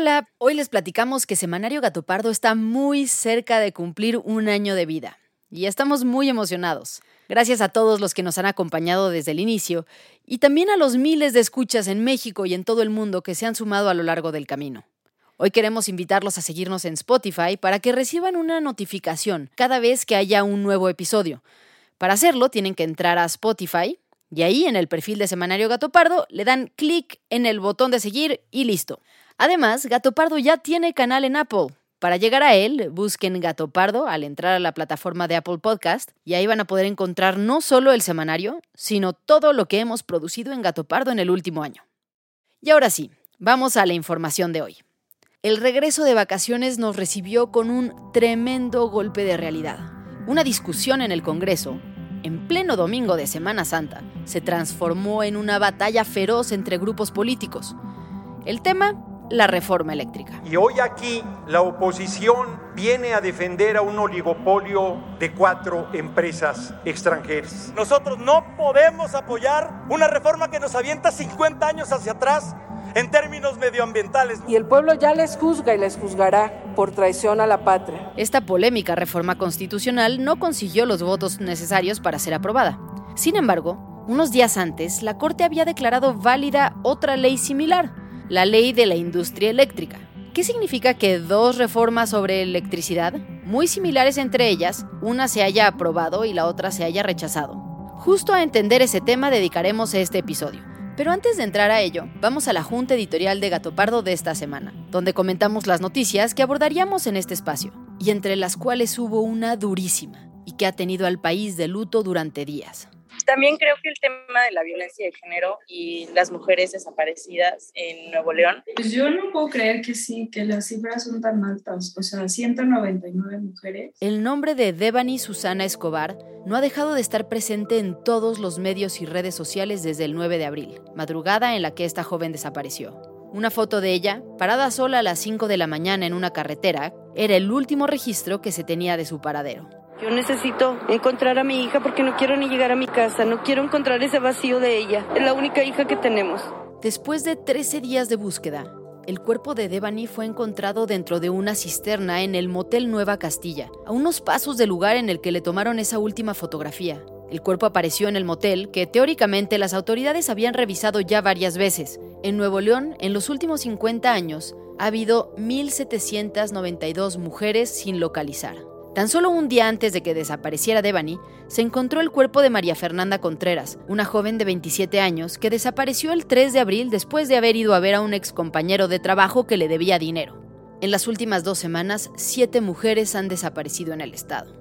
Hola, hoy les platicamos que Semanario Gato Pardo está muy cerca de cumplir un año de vida y estamos muy emocionados. Gracias a todos los que nos han acompañado desde el inicio y también a los miles de escuchas en México y en todo el mundo que se han sumado a lo largo del camino. Hoy queremos invitarlos a seguirnos en Spotify para que reciban una notificación cada vez que haya un nuevo episodio. Para hacerlo tienen que entrar a Spotify y ahí en el perfil de Semanario Gato Pardo le dan clic en el botón de seguir y listo. Además, Gato Pardo ya tiene canal en Apple. Para llegar a él, busquen Gato Pardo al entrar a la plataforma de Apple Podcast y ahí van a poder encontrar no solo el semanario, sino todo lo que hemos producido en Gato Pardo en el último año. Y ahora sí, vamos a la información de hoy. El regreso de vacaciones nos recibió con un tremendo golpe de realidad. Una discusión en el Congreso, en pleno domingo de Semana Santa, se transformó en una batalla feroz entre grupos políticos. El tema la reforma eléctrica. Y hoy aquí la oposición viene a defender a un oligopolio de cuatro empresas extranjeras. Nosotros no podemos apoyar una reforma que nos avienta 50 años hacia atrás en términos medioambientales. Y el pueblo ya les juzga y les juzgará por traición a la patria. Esta polémica reforma constitucional no consiguió los votos necesarios para ser aprobada. Sin embargo, unos días antes, la Corte había declarado válida otra ley similar, la ley de la industria eléctrica. ¿Qué significa que dos reformas sobre electricidad, muy similares entre ellas, una se haya aprobado y la otra se haya rechazado? Justo a entender ese tema dedicaremos este episodio. Pero antes de entrar a ello, vamos a la junta editorial de Gato Pardo de esta semana, donde comentamos las noticias que abordaríamos en este espacio, y entre las cuales hubo una durísima, y que ha tenido al país de luto durante días. También creo que el tema de la violencia de género y las mujeres desaparecidas en Nuevo León. Pues yo no puedo creer que sí, que las cifras son tan altas, o sea, 199 mujeres. El nombre de Devani Susana Escobar no ha dejado de estar presente en todos los medios y redes sociales desde el 9 de abril, madrugada en la que esta joven desapareció. Una foto de ella, parada sola a las 5 de la mañana en una carretera, era el último registro que se tenía de su paradero. Yo necesito encontrar a mi hija porque no quiero ni llegar a mi casa, no quiero encontrar ese vacío de ella. Es la única hija que tenemos. Después de 13 días de búsqueda, el cuerpo de Devani fue encontrado dentro de una cisterna en el Motel Nueva Castilla, a unos pasos del lugar en el que le tomaron esa última fotografía. El cuerpo apareció en el motel que teóricamente las autoridades habían revisado ya varias veces. En Nuevo León, en los últimos 50 años, ha habido 1.792 mujeres sin localizar. Tan solo un día antes de que desapareciera Devani, se encontró el cuerpo de María Fernanda Contreras, una joven de 27 años que desapareció el 3 de abril después de haber ido a ver a un ex compañero de trabajo que le debía dinero. En las últimas dos semanas, siete mujeres han desaparecido en el estado.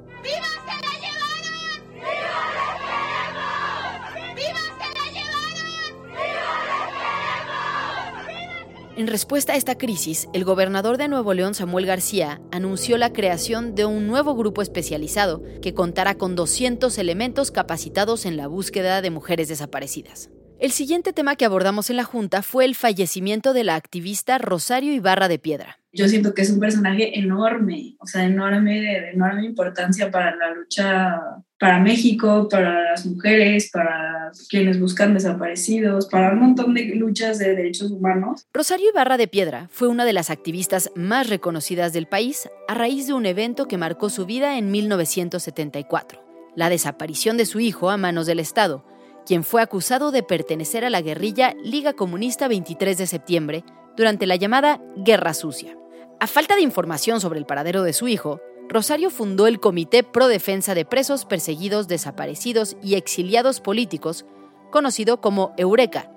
En respuesta a esta crisis, el gobernador de Nuevo León, Samuel García, anunció la creación de un nuevo grupo especializado que contará con 200 elementos capacitados en la búsqueda de mujeres desaparecidas. El siguiente tema que abordamos en la Junta fue el fallecimiento de la activista Rosario Ibarra de Piedra. Yo siento que es un personaje enorme, o sea, enorme, de enorme importancia para la lucha para México, para las mujeres, para quienes buscan desaparecidos, para un montón de luchas de derechos humanos. Rosario Ibarra de Piedra fue una de las activistas más reconocidas del país a raíz de un evento que marcó su vida en 1974, la desaparición de su hijo a manos del Estado, quien fue acusado de pertenecer a la guerrilla Liga Comunista 23 de septiembre durante la llamada Guerra Sucia. A falta de información sobre el paradero de su hijo, Rosario fundó el Comité Pro Defensa de Presos Perseguidos, Desaparecidos y Exiliados Políticos, conocido como Eureka,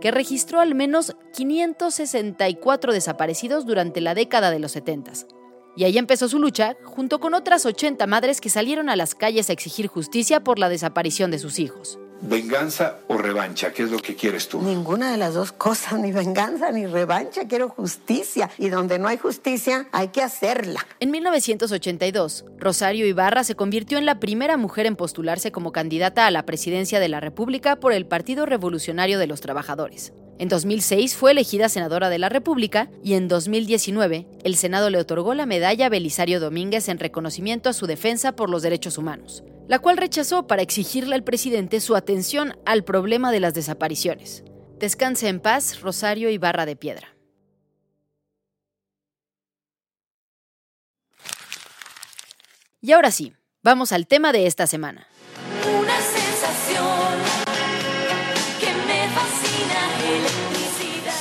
que registró al menos 564 desaparecidos durante la década de los 70. Y ahí empezó su lucha, junto con otras 80 madres que salieron a las calles a exigir justicia por la desaparición de sus hijos. ¿Venganza o revancha? ¿Qué es lo que quieres tú? Ninguna de las dos cosas, ni venganza ni revancha. Quiero justicia. Y donde no hay justicia, hay que hacerla. En 1982, Rosario Ibarra se convirtió en la primera mujer en postularse como candidata a la presidencia de la República por el Partido Revolucionario de los Trabajadores. En 2006 fue elegida senadora de la República y en 2019 el Senado le otorgó la medalla Belisario Domínguez en reconocimiento a su defensa por los derechos humanos la cual rechazó para exigirle al presidente su atención al problema de las desapariciones. Descanse en paz, Rosario y Barra de Piedra. Y ahora sí, vamos al tema de esta semana. Una sensación que me fascina, electricidad.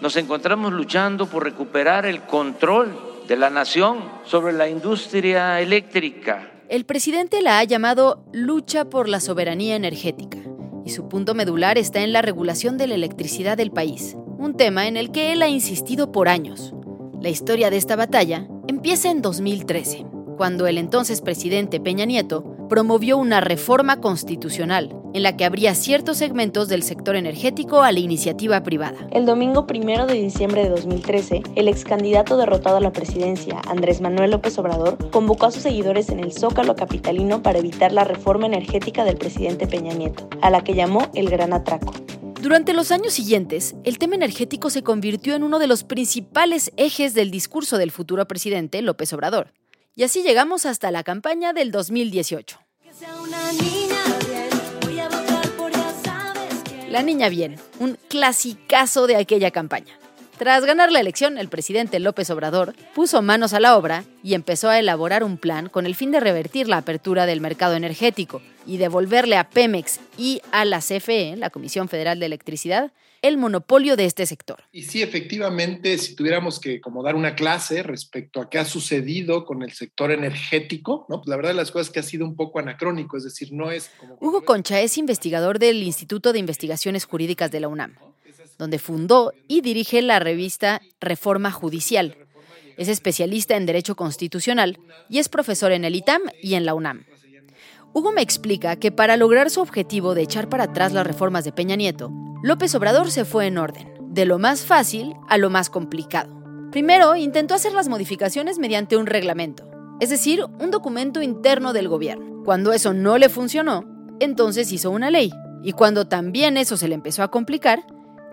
Nos encontramos luchando por recuperar el control de la nación sobre la industria eléctrica el presidente la ha llamado lucha por la soberanía energética y su punto medular está en la regulación de la electricidad del país, un tema en el que él ha insistido por años. La historia de esta batalla empieza en 2013, cuando el entonces presidente Peña Nieto promovió una reforma constitucional en la que habría ciertos segmentos del sector energético a la iniciativa privada. El domingo primero de diciembre de 2013, el ex candidato derrotado a la presidencia, Andrés Manuel López Obrador, convocó a sus seguidores en el Zócalo capitalino para evitar la reforma energética del presidente Peña Nieto, a la que llamó el Gran Atraco. Durante los años siguientes, el tema energético se convirtió en uno de los principales ejes del discurso del futuro presidente López Obrador. Y así llegamos hasta la campaña del 2018. La Niña Bien, un clasicazo de aquella campaña. Tras ganar la elección, el presidente López Obrador puso manos a la obra y empezó a elaborar un plan con el fin de revertir la apertura del mercado energético y devolverle a Pemex y a la CFE, la Comisión Federal de Electricidad, el monopolio de este sector. Y sí, efectivamente, si tuviéramos que como dar una clase respecto a qué ha sucedido con el sector energético, ¿no? Pues la verdad de las cosas es que ha sido un poco anacrónico, es decir, no es como... Hugo Concha es investigador del Instituto de Investigaciones Jurídicas de la UNAM, donde fundó y dirige la revista Reforma Judicial. Es especialista en Derecho Constitucional y es profesor en el ITAM y en la UNAM. Hugo me explica que para lograr su objetivo de echar para atrás las reformas de Peña Nieto, López Obrador se fue en orden, de lo más fácil a lo más complicado. Primero, intentó hacer las modificaciones mediante un reglamento, es decir, un documento interno del gobierno. Cuando eso no le funcionó, entonces hizo una ley. Y cuando también eso se le empezó a complicar,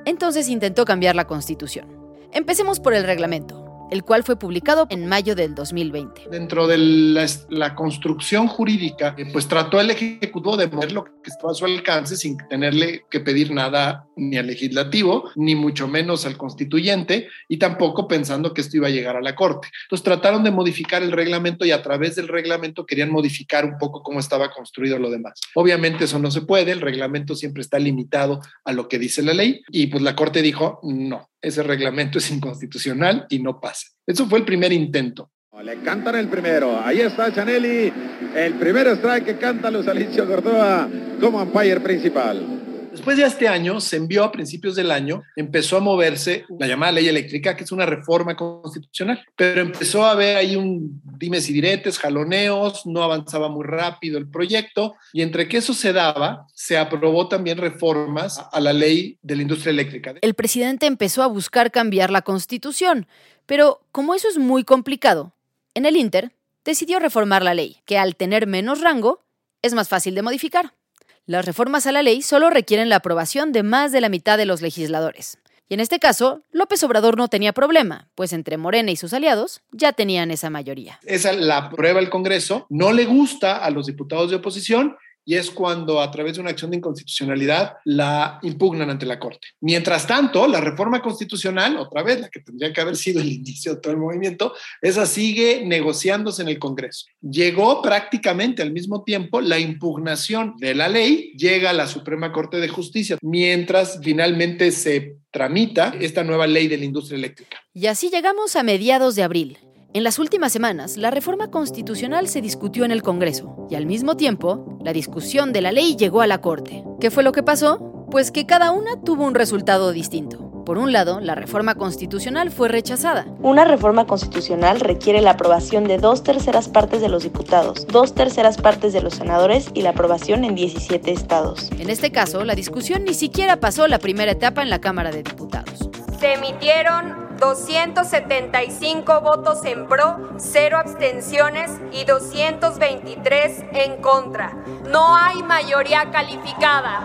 entonces intentó cambiar la constitución. Empecemos por el reglamento el cual fue publicado en mayo del 2020. Dentro de la, construcción jurídica, eh, pues trató el Ejecutivo de mover lo que estaba a su alcance sin tenerle que pedir nada ni al legislativo, ni mucho menos al constituyente, y tampoco pensando que esto iba a llegar a la Corte. Entonces trataron de modificar el reglamento y a través del reglamento querían modificar un poco cómo estaba construido lo demás. Obviamente eso no se puede, el reglamento siempre está limitado a lo que dice la ley, y pues la Corte dijo, no, ese reglamento es inconstitucional y no pasa. Eso fue el primer intento. Le cantan el primero. Ahí está Chanelli. El primer strike que canta Luz Alicio Gordoa como umpire principal. Después de este año, se envió a principios del año, empezó a moverse la llamada ley eléctrica, que es una reforma constitucional, pero empezó a haber ahí un dimes y diretes, jaloneos, no avanzaba muy rápido el proyecto, y entre que eso se daba, se aprobó también reformas a la ley de la industria eléctrica. El presidente empezó a buscar cambiar la constitución, pero como eso es muy complicado, en el Inter decidió reformar la ley, que al tener menos rango, es más fácil de modificar. Las reformas a la ley solo requieren la aprobación de más de la mitad de los legisladores. Y en este caso, López Obrador no tenía problema, pues entre Morena y sus aliados ya tenían esa mayoría. Esa la prueba el Congreso, no le gusta a los diputados de oposición y es cuando a través de una acción de inconstitucionalidad la impugnan ante la Corte. Mientras tanto, la reforma constitucional, otra vez la que tendría que haber sido el inicio de todo el movimiento, esa sigue negociándose en el Congreso. Llegó prácticamente al mismo tiempo la impugnación de la ley, llega a la Suprema Corte de Justicia, mientras finalmente se tramita esta nueva ley de la industria eléctrica. Y así llegamos a mediados de abril. En las últimas semanas, la reforma constitucional se discutió en el Congreso y al mismo tiempo, la discusión de la ley llegó a la Corte. ¿Qué fue lo que pasó? Pues que cada una tuvo un resultado distinto. Por un lado, la reforma constitucional fue rechazada. Una reforma constitucional requiere la aprobación de dos terceras partes de los diputados, dos terceras partes de los senadores y la aprobación en 17 estados. En este caso, la discusión ni siquiera pasó la primera etapa en la Cámara de Diputados. Se emitieron 275 votos en pro, 0 abstenciones y 223 en contra. No hay mayoría calificada.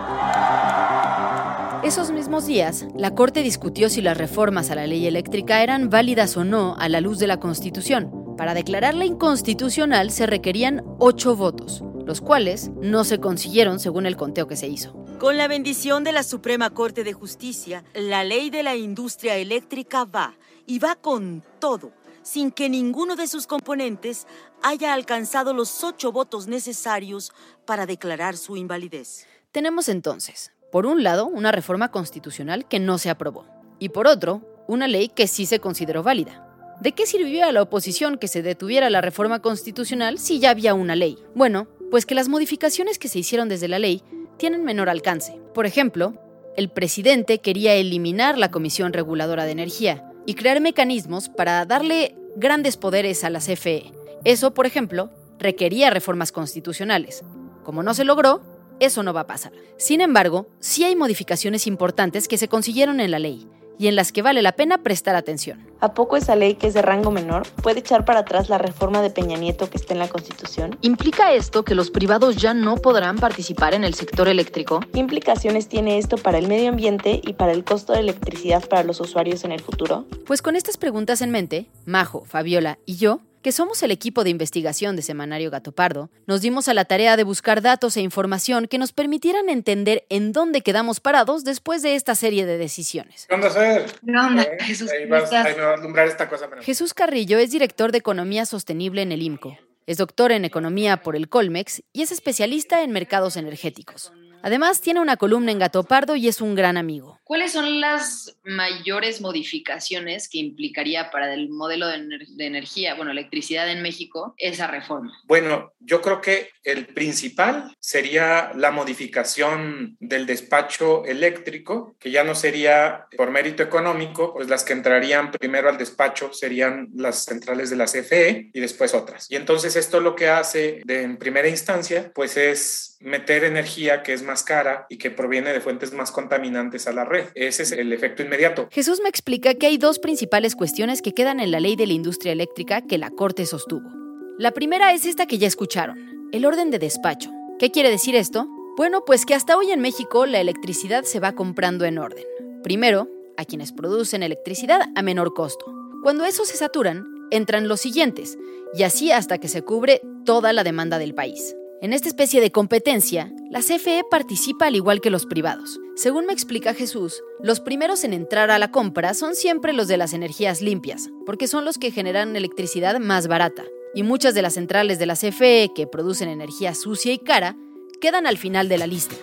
Esos mismos días, la Corte discutió si las reformas a la ley eléctrica eran válidas o no a la luz de la Constitución. Para declararla inconstitucional se requerían ocho votos, los cuales no se consiguieron según el conteo que se hizo. Con la bendición de la Suprema Corte de Justicia, la ley de la industria eléctrica va, y va con todo, sin que ninguno de sus componentes haya alcanzado los ocho votos necesarios para declarar su invalidez. Tenemos entonces, por un lado, una reforma constitucional que no se aprobó, y por otro, una ley que sí se consideró válida. ¿De qué sirvió a la oposición que se detuviera la reforma constitucional si ya había una ley? Bueno, pues que las modificaciones que se hicieron desde la ley tienen menor alcance. Por ejemplo, el presidente quería eliminar la Comisión Reguladora de Energía y crear mecanismos para darle grandes poderes a la CFE. Eso, por ejemplo, requería reformas constitucionales. Como no se logró, eso no va a pasar. Sin embargo, sí hay modificaciones importantes que se consiguieron en la ley y en las que vale la pena prestar atención. ¿A poco esa ley que es de rango menor puede echar para atrás la reforma de Peña Nieto que está en la Constitución? ¿Implica esto que los privados ya no podrán participar en el sector eléctrico? ¿Qué implicaciones tiene esto para el medio ambiente y para el costo de electricidad para los usuarios en el futuro? Pues con estas preguntas en mente, Majo, Fabiola y yo que somos el equipo de investigación de Semanario Gato Pardo, nos dimos a la tarea de buscar datos e información que nos permitieran entender en dónde quedamos parados después de esta serie de decisiones. ¿Qué onda, Fer? ¿Qué onda, Eh, Jesús? Ahí, ¿Cómo vas, estás? ahí me va a alumbrar esta cosa. pero- Jesús Carrillo es director de Economía Sostenible en el IMCO. Es doctor en Economía por el Colmex y es especialista en mercados energéticos. Además, tiene una columna en Gato Pardo y es un gran amigo. ¿Cuáles son las mayores modificaciones que implicaría para el modelo de, ener- de energía, bueno, electricidad en México, esa reforma? Bueno, yo creo que el principal sería la modificación del despacho eléctrico, que ya no sería por mérito económico, pues las que entrarían primero al despacho serían las centrales de la CFE y después otras. Y entonces esto lo que hace de, en primera instancia, pues es meter energía que es más cara y que proviene de fuentes más contaminantes a la red. Ese es el efecto inmediato. Jesús me explica que hay dos principales cuestiones que quedan en la ley de la industria eléctrica que la Corte sostuvo. La primera es esta que ya escucharon, el orden de despacho. ¿Qué quiere decir esto? Bueno, pues que hasta hoy en México la electricidad se va comprando en orden. Primero, a quienes producen electricidad a menor costo. Cuando esos se saturan, entran los siguientes, y así hasta que se cubre toda la demanda del país. En esta especie de competencia, la CFE participa al igual que los privados. Según me explica Jesús, los primeros en entrar a la compra son siempre los de las energías limpias, porque son los que generan electricidad más barata. Y muchas de las centrales de la CFE que producen energía sucia y cara quedan al final de la lista.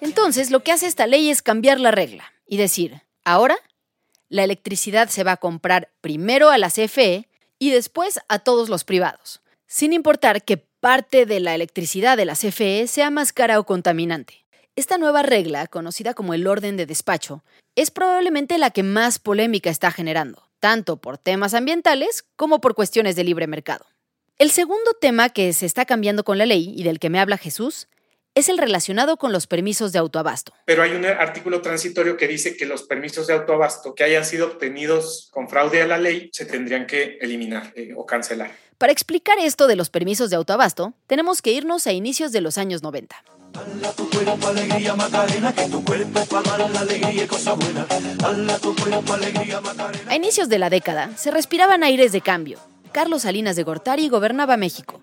Entonces, lo que hace esta ley es cambiar la regla y decir, ahora la electricidad se va a comprar primero a la CFE y después a todos los privados, sin importar que parte de la electricidad de la CFE sea más cara o contaminante. Esta nueva regla, conocida como el orden de despacho, es probablemente la que más polémica está generando, tanto por temas ambientales como por cuestiones de libre mercado. El segundo tema que se está cambiando con la ley y del que me habla Jesús es el relacionado con los permisos de autoabasto. Pero hay un artículo transitorio que dice que los permisos de autoabasto que hayan sido obtenidos con fraude a la ley se tendrían que eliminar eh, o cancelar. Para explicar esto de los permisos de autoabasto, tenemos que irnos a inicios de los años 90. A inicios de la década se respiraban aires de cambio. Carlos Salinas de Gortari gobernaba México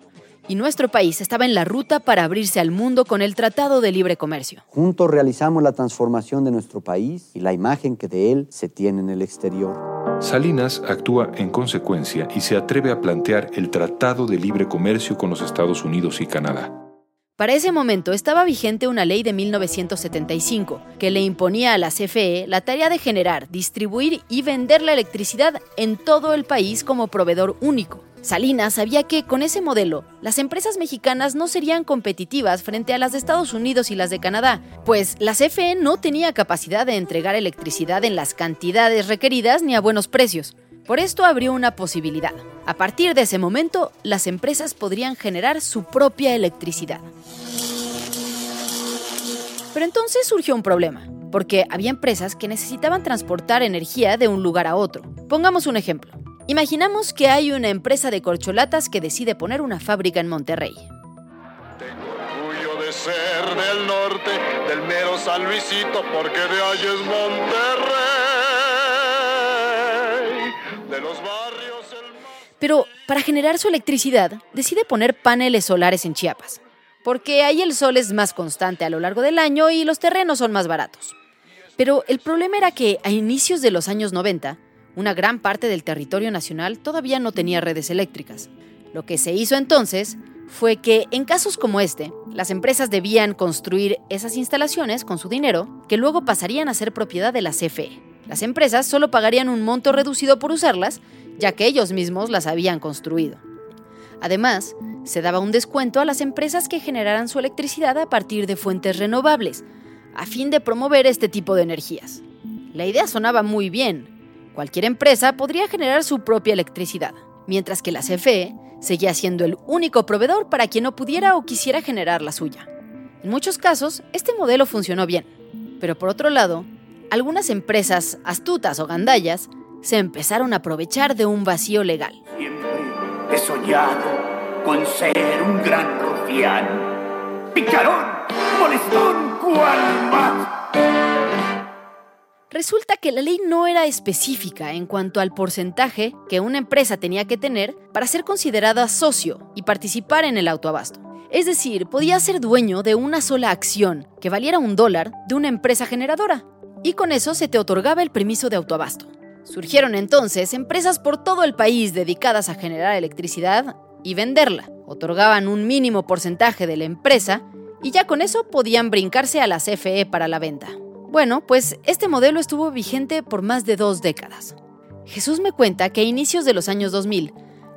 y nuestro país estaba en la ruta para abrirse al mundo con el Tratado de Libre Comercio. Juntos realizamos la transformación de nuestro país y la imagen que de él se tiene en el exterior. Salinas actúa en consecuencia y se atreve a plantear el Tratado de Libre Comercio con los Estados Unidos y Canadá. Para ese momento estaba vigente una ley de 1975 que le imponía a la CFE la tarea de generar, distribuir y vender la electricidad en todo el país como proveedor único. Salinas sabía que con ese modelo, las empresas mexicanas no serían competitivas frente a las de Estados Unidos y las de Canadá, pues la CFE no tenía capacidad de entregar electricidad en las cantidades requeridas ni a buenos precios. Por esto abrió una posibilidad. A partir de ese momento, las empresas podrían generar su propia electricidad. Pero entonces surgió un problema, porque había empresas que necesitaban transportar energía de un lugar a otro. Pongamos un ejemplo. Imaginamos que hay una empresa de corcholatas que decide poner una fábrica en Monterrey. Orgullo de ser del norte, del mero San Luisito, porque de es Monterrey. Pero para generar su electricidad, decide poner paneles solares en Chiapas, porque ahí el sol es más constante a lo largo del año y los terrenos son más baratos. Pero el problema era que a inicios de los años 90, una gran parte del territorio nacional todavía no tenía redes eléctricas. Lo que se hizo entonces fue que en casos como este, las empresas debían construir esas instalaciones con su dinero, que luego pasarían a ser propiedad de la CFE. Las empresas solo pagarían un monto reducido por usarlas, ya que ellos mismos las habían construido. Además, se daba un descuento a las empresas que generaran su electricidad a partir de fuentes renovables, a fin de promover este tipo de energías. La idea sonaba muy bien, Cualquier empresa podría generar su propia electricidad, mientras que la CFE seguía siendo el único proveedor para quien no pudiera o quisiera generar la suya. En muchos casos, este modelo funcionó bien, pero por otro lado, algunas empresas astutas o gandallas se empezaron a aprovechar de un vacío legal. Siempre he soñado con ser un gran rufián, picarón, molestón, cual más. Resulta que la ley no era específica en cuanto al porcentaje que una empresa tenía que tener para ser considerada socio y participar en el autoabasto. Es decir, podía ser dueño de una sola acción que valiera un dólar de una empresa generadora. Y con eso se te otorgaba el permiso de autoabasto. Surgieron entonces empresas por todo el país dedicadas a generar electricidad y venderla. Otorgaban un mínimo porcentaje de la empresa y ya con eso podían brincarse a la CFE para la venta. Bueno, pues este modelo estuvo vigente por más de dos décadas. Jesús me cuenta que a inicios de los años 2000,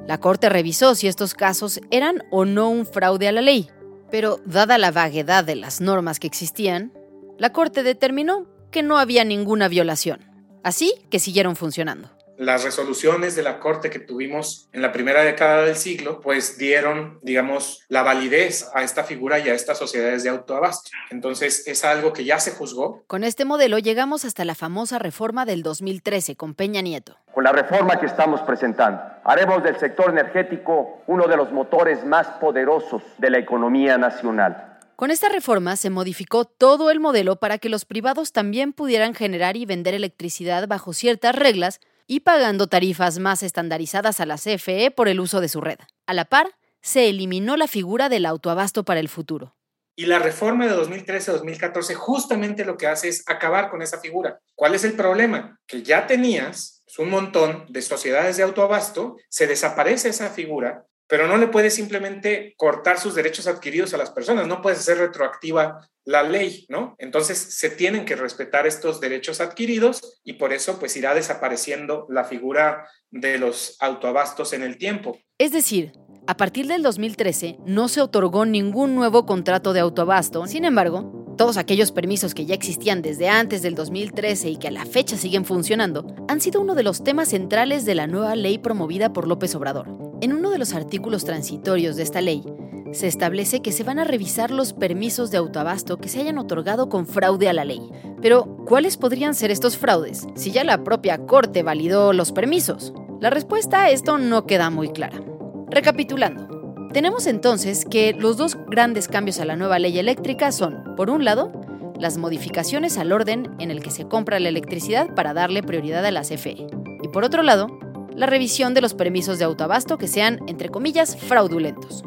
la Corte revisó si estos casos eran o no un fraude a la ley, pero dada la vaguedad de las normas que existían, la Corte determinó que no había ninguna violación, así que siguieron funcionando las resoluciones de la Corte que tuvimos en la primera década del siglo, pues dieron, digamos, la validez a esta figura y a estas sociedades de autoabasto. Entonces, es algo que ya se juzgó. Con este modelo llegamos hasta la famosa reforma del 2013 con Peña Nieto. Con la reforma que estamos presentando, haremos del sector energético uno de los motores más poderosos de la economía nacional. Con esta reforma se modificó todo el modelo para que los privados también pudieran generar y vender electricidad bajo ciertas reglas y pagando tarifas más estandarizadas a la CFE por el uso de su red. A la par, se eliminó la figura del autoabasto para el futuro. Y la reforma de 2013-2014 justamente lo que hace es acabar con esa figura. ¿Cuál es el problema? Que ya tenías un montón de sociedades de autoabasto, se desaparece esa figura pero no le puedes simplemente cortar sus derechos adquiridos a las personas, no puedes hacer retroactiva la ley, ¿no? Entonces se tienen que respetar estos derechos adquiridos y por eso pues irá desapareciendo la figura de los autoabastos en el tiempo. Es decir, a partir del 2013 no se otorgó ningún nuevo contrato de autoabasto, sin embargo, todos aquellos permisos que ya existían desde antes del 2013 y que a la fecha siguen funcionando, han sido uno de los temas centrales de la nueva ley promovida por López Obrador. En uno de los artículos transitorios de esta ley, se establece que se van a revisar los permisos de autoabasto que se hayan otorgado con fraude a la ley. Pero, ¿cuáles podrían ser estos fraudes si ya la propia Corte validó los permisos? La respuesta a esto no queda muy clara. Recapitulando, tenemos entonces que los dos grandes cambios a la nueva ley eléctrica son, por un lado, las modificaciones al orden en el que se compra la electricidad para darle prioridad a la CFE. Y por otro lado, la revisión de los permisos de autoabasto que sean, entre comillas, fraudulentos.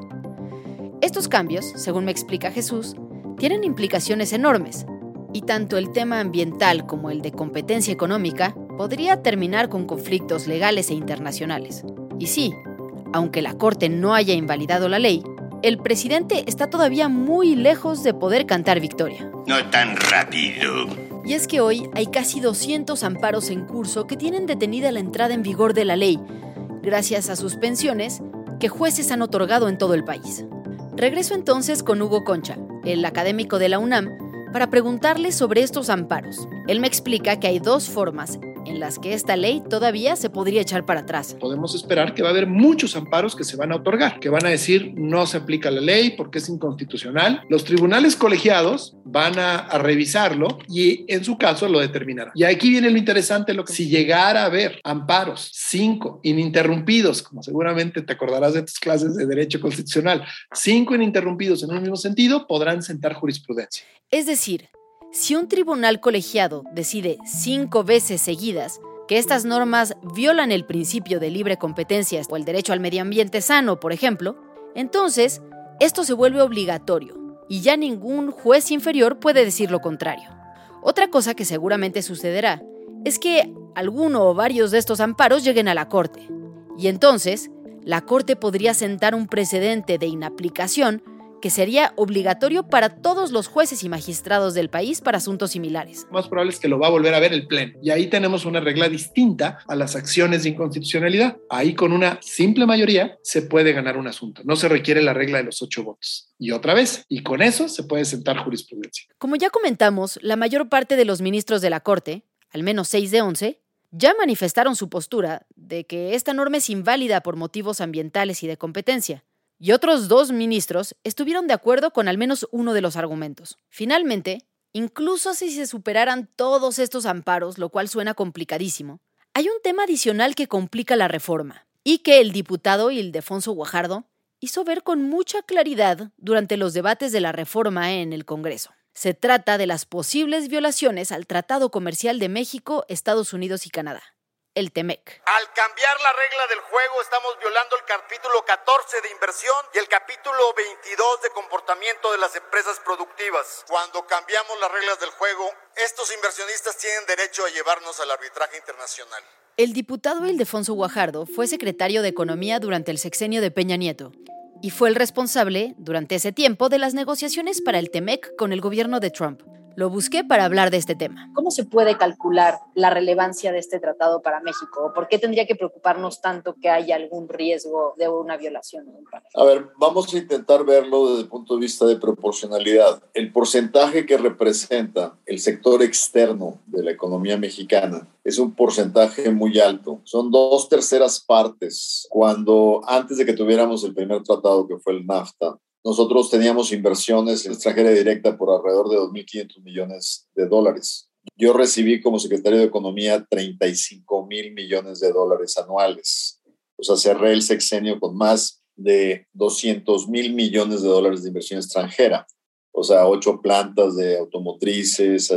Estos cambios, según me explica Jesús, tienen implicaciones enormes, y tanto el tema ambiental como el de competencia económica podría terminar con conflictos legales e internacionales. Y sí, aunque la Corte no haya invalidado la ley, el presidente está todavía muy lejos de poder cantar victoria. No tan rápido. Y es que hoy hay casi 200 amparos en curso que tienen detenida la entrada en vigor de la ley, gracias a suspensiones que jueces han otorgado en todo el país. Regreso entonces con Hugo Concha, el académico de la UNAM, para preguntarle sobre estos amparos. Él me explica que hay dos formas en las que esta ley todavía se podría echar para atrás. Podemos esperar que va a haber muchos amparos que se van a otorgar, que van a decir no se aplica la ley porque es inconstitucional. Los tribunales colegiados van a, a revisarlo y en su caso lo determinarán. Y aquí viene lo interesante, lo que si llegara a haber amparos, cinco ininterrumpidos, como seguramente te acordarás de tus clases de derecho constitucional, cinco ininterrumpidos en un mismo sentido, podrán sentar jurisprudencia. Es decir, si un tribunal colegiado decide cinco veces seguidas que estas normas violan el principio de libre competencia o el derecho al medio ambiente sano, por ejemplo, entonces esto se vuelve obligatorio y ya ningún juez inferior puede decir lo contrario. Otra cosa que seguramente sucederá es que alguno o varios de estos amparos lleguen a la Corte y entonces la Corte podría sentar un precedente de inaplicación que sería obligatorio para todos los jueces y magistrados del país para asuntos similares. Más probable es que lo va a volver a ver el Pleno. Y ahí tenemos una regla distinta a las acciones de inconstitucionalidad. Ahí con una simple mayoría se puede ganar un asunto. No se requiere la regla de los ocho votos. Y otra vez, y con eso se puede sentar jurisprudencia. Como ya comentamos, la mayor parte de los ministros de la Corte, al menos seis de once, ya manifestaron su postura de que esta norma es inválida por motivos ambientales y de competencia y otros dos ministros estuvieron de acuerdo con al menos uno de los argumentos. Finalmente, incluso si se superaran todos estos amparos, lo cual suena complicadísimo, hay un tema adicional que complica la reforma y que el diputado Ildefonso Guajardo hizo ver con mucha claridad durante los debates de la reforma en el Congreso. Se trata de las posibles violaciones al Tratado Comercial de México, Estados Unidos y Canadá el TEMEC. Al cambiar la regla del juego estamos violando el capítulo 14 de inversión y el capítulo 22 de comportamiento de las empresas productivas. Cuando cambiamos las reglas del juego, estos inversionistas tienen derecho a llevarnos al arbitraje internacional. El diputado Ildefonso Guajardo fue secretario de Economía durante el sexenio de Peña Nieto y fue el responsable, durante ese tiempo, de las negociaciones para el TEMEC con el gobierno de Trump. Lo busqué para hablar de este tema. ¿Cómo se puede calcular la relevancia de este tratado para México? ¿Por qué tendría que preocuparnos tanto que haya algún riesgo de una violación? A ver, vamos a intentar verlo desde el punto de vista de proporcionalidad. El porcentaje que representa el sector externo de la economía mexicana es un porcentaje muy alto. Son dos terceras partes. Cuando antes de que tuviéramos el primer tratado que fue el NAFTA, nosotros teníamos inversiones extranjera directa por alrededor de 2.500 millones de dólares. Yo recibí como secretario de Economía 35 mil millones de dólares anuales. O sea, cerré el sexenio con más de 200 mil millones de dólares de inversión extranjera. O sea, ocho plantas de automotrices, eh,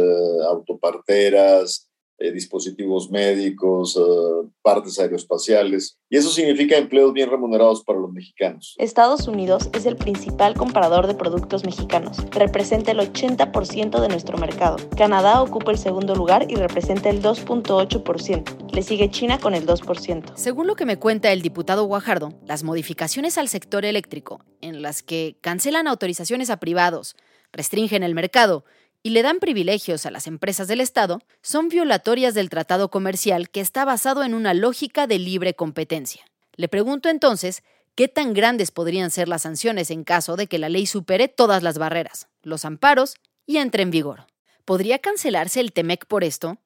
autoparteras, eh, dispositivos médicos, eh, partes aeroespaciales. Y eso significa empleos bien remunerados para los mexicanos. Estados Unidos es el principal comprador de productos mexicanos. Representa el 80% de nuestro mercado. Canadá ocupa el segundo lugar y representa el 2.8%. Le sigue China con el 2%. Según lo que me cuenta el diputado Guajardo, las modificaciones al sector eléctrico, en las que cancelan autorizaciones a privados, restringen el mercado y le dan privilegios a las empresas del Estado son violatorias del tratado comercial que está basado en una lógica de libre competencia. Le pregunto entonces, ¿qué tan grandes podrían ser las sanciones en caso de que la ley supere todas las barreras, los amparos y entre en vigor? ¿Podría cancelarse el TEMEC por esto?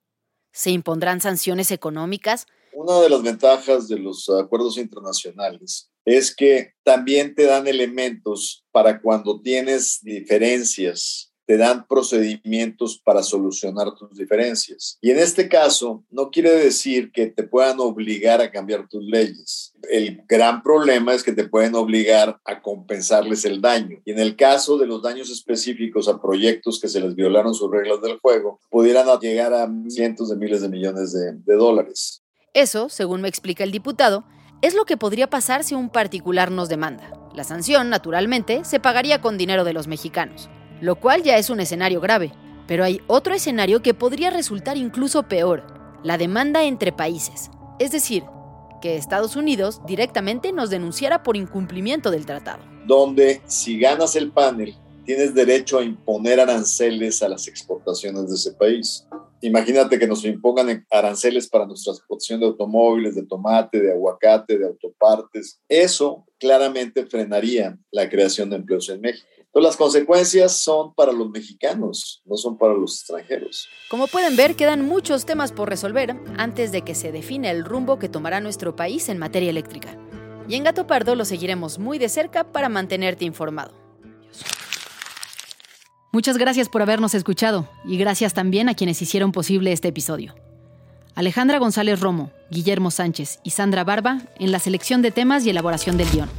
¿Se impondrán sanciones económicas? Una de las ventajas de los acuerdos internacionales es que también te dan elementos para cuando tienes diferencias te dan procedimientos para solucionar tus diferencias. Y en este caso, no quiere decir que te puedan obligar a cambiar tus leyes. El gran problema es que te pueden obligar a compensarles el daño. Y en el caso de los daños específicos a proyectos que se les violaron sus reglas del juego, pudieran llegar a cientos de miles de millones de, de dólares. Eso, según me explica el diputado, es lo que podría pasar si un particular nos demanda. La sanción, naturalmente, se pagaría con dinero de los mexicanos, lo cual ya es un escenario grave. Pero hay otro escenario que podría resultar incluso peor, la demanda entre países. Es decir, que Estados Unidos directamente nos denunciara por incumplimiento del tratado. Donde si ganas el panel, tienes derecho a imponer aranceles a las exportaciones de ese país. Imagínate que nos impongan aranceles para nuestra exportación de automóviles, de tomate, de aguacate, de autopartes. Eso claramente frenaría la creación de empleos en México. Entonces las consecuencias son para los mexicanos, no son para los extranjeros. Como pueden ver, quedan muchos temas por resolver antes de que se define el rumbo que tomará nuestro país en materia eléctrica. Y en Gato Pardo lo seguiremos muy de cerca para mantenerte informado. Muchas gracias por habernos escuchado y gracias también a quienes hicieron posible este episodio. Alejandra González Romo, Guillermo Sánchez y Sandra Barba en la selección de temas y elaboración del guion.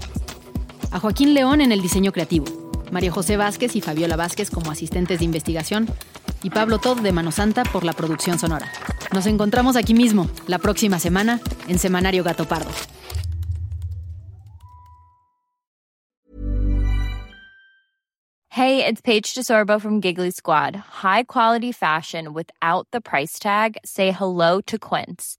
A Joaquín León en el diseño creativo, María José Vázquez y Fabiola Vázquez como asistentes de investigación y Pablo Todd de Mano Santa por la producción sonora. Nos encontramos aquí mismo, la próxima semana, en Semanario Gato Pardo. Hey, it's Paige DeSorbo from Giggly Squad. High quality fashion without the price tag. Say hello to Quince.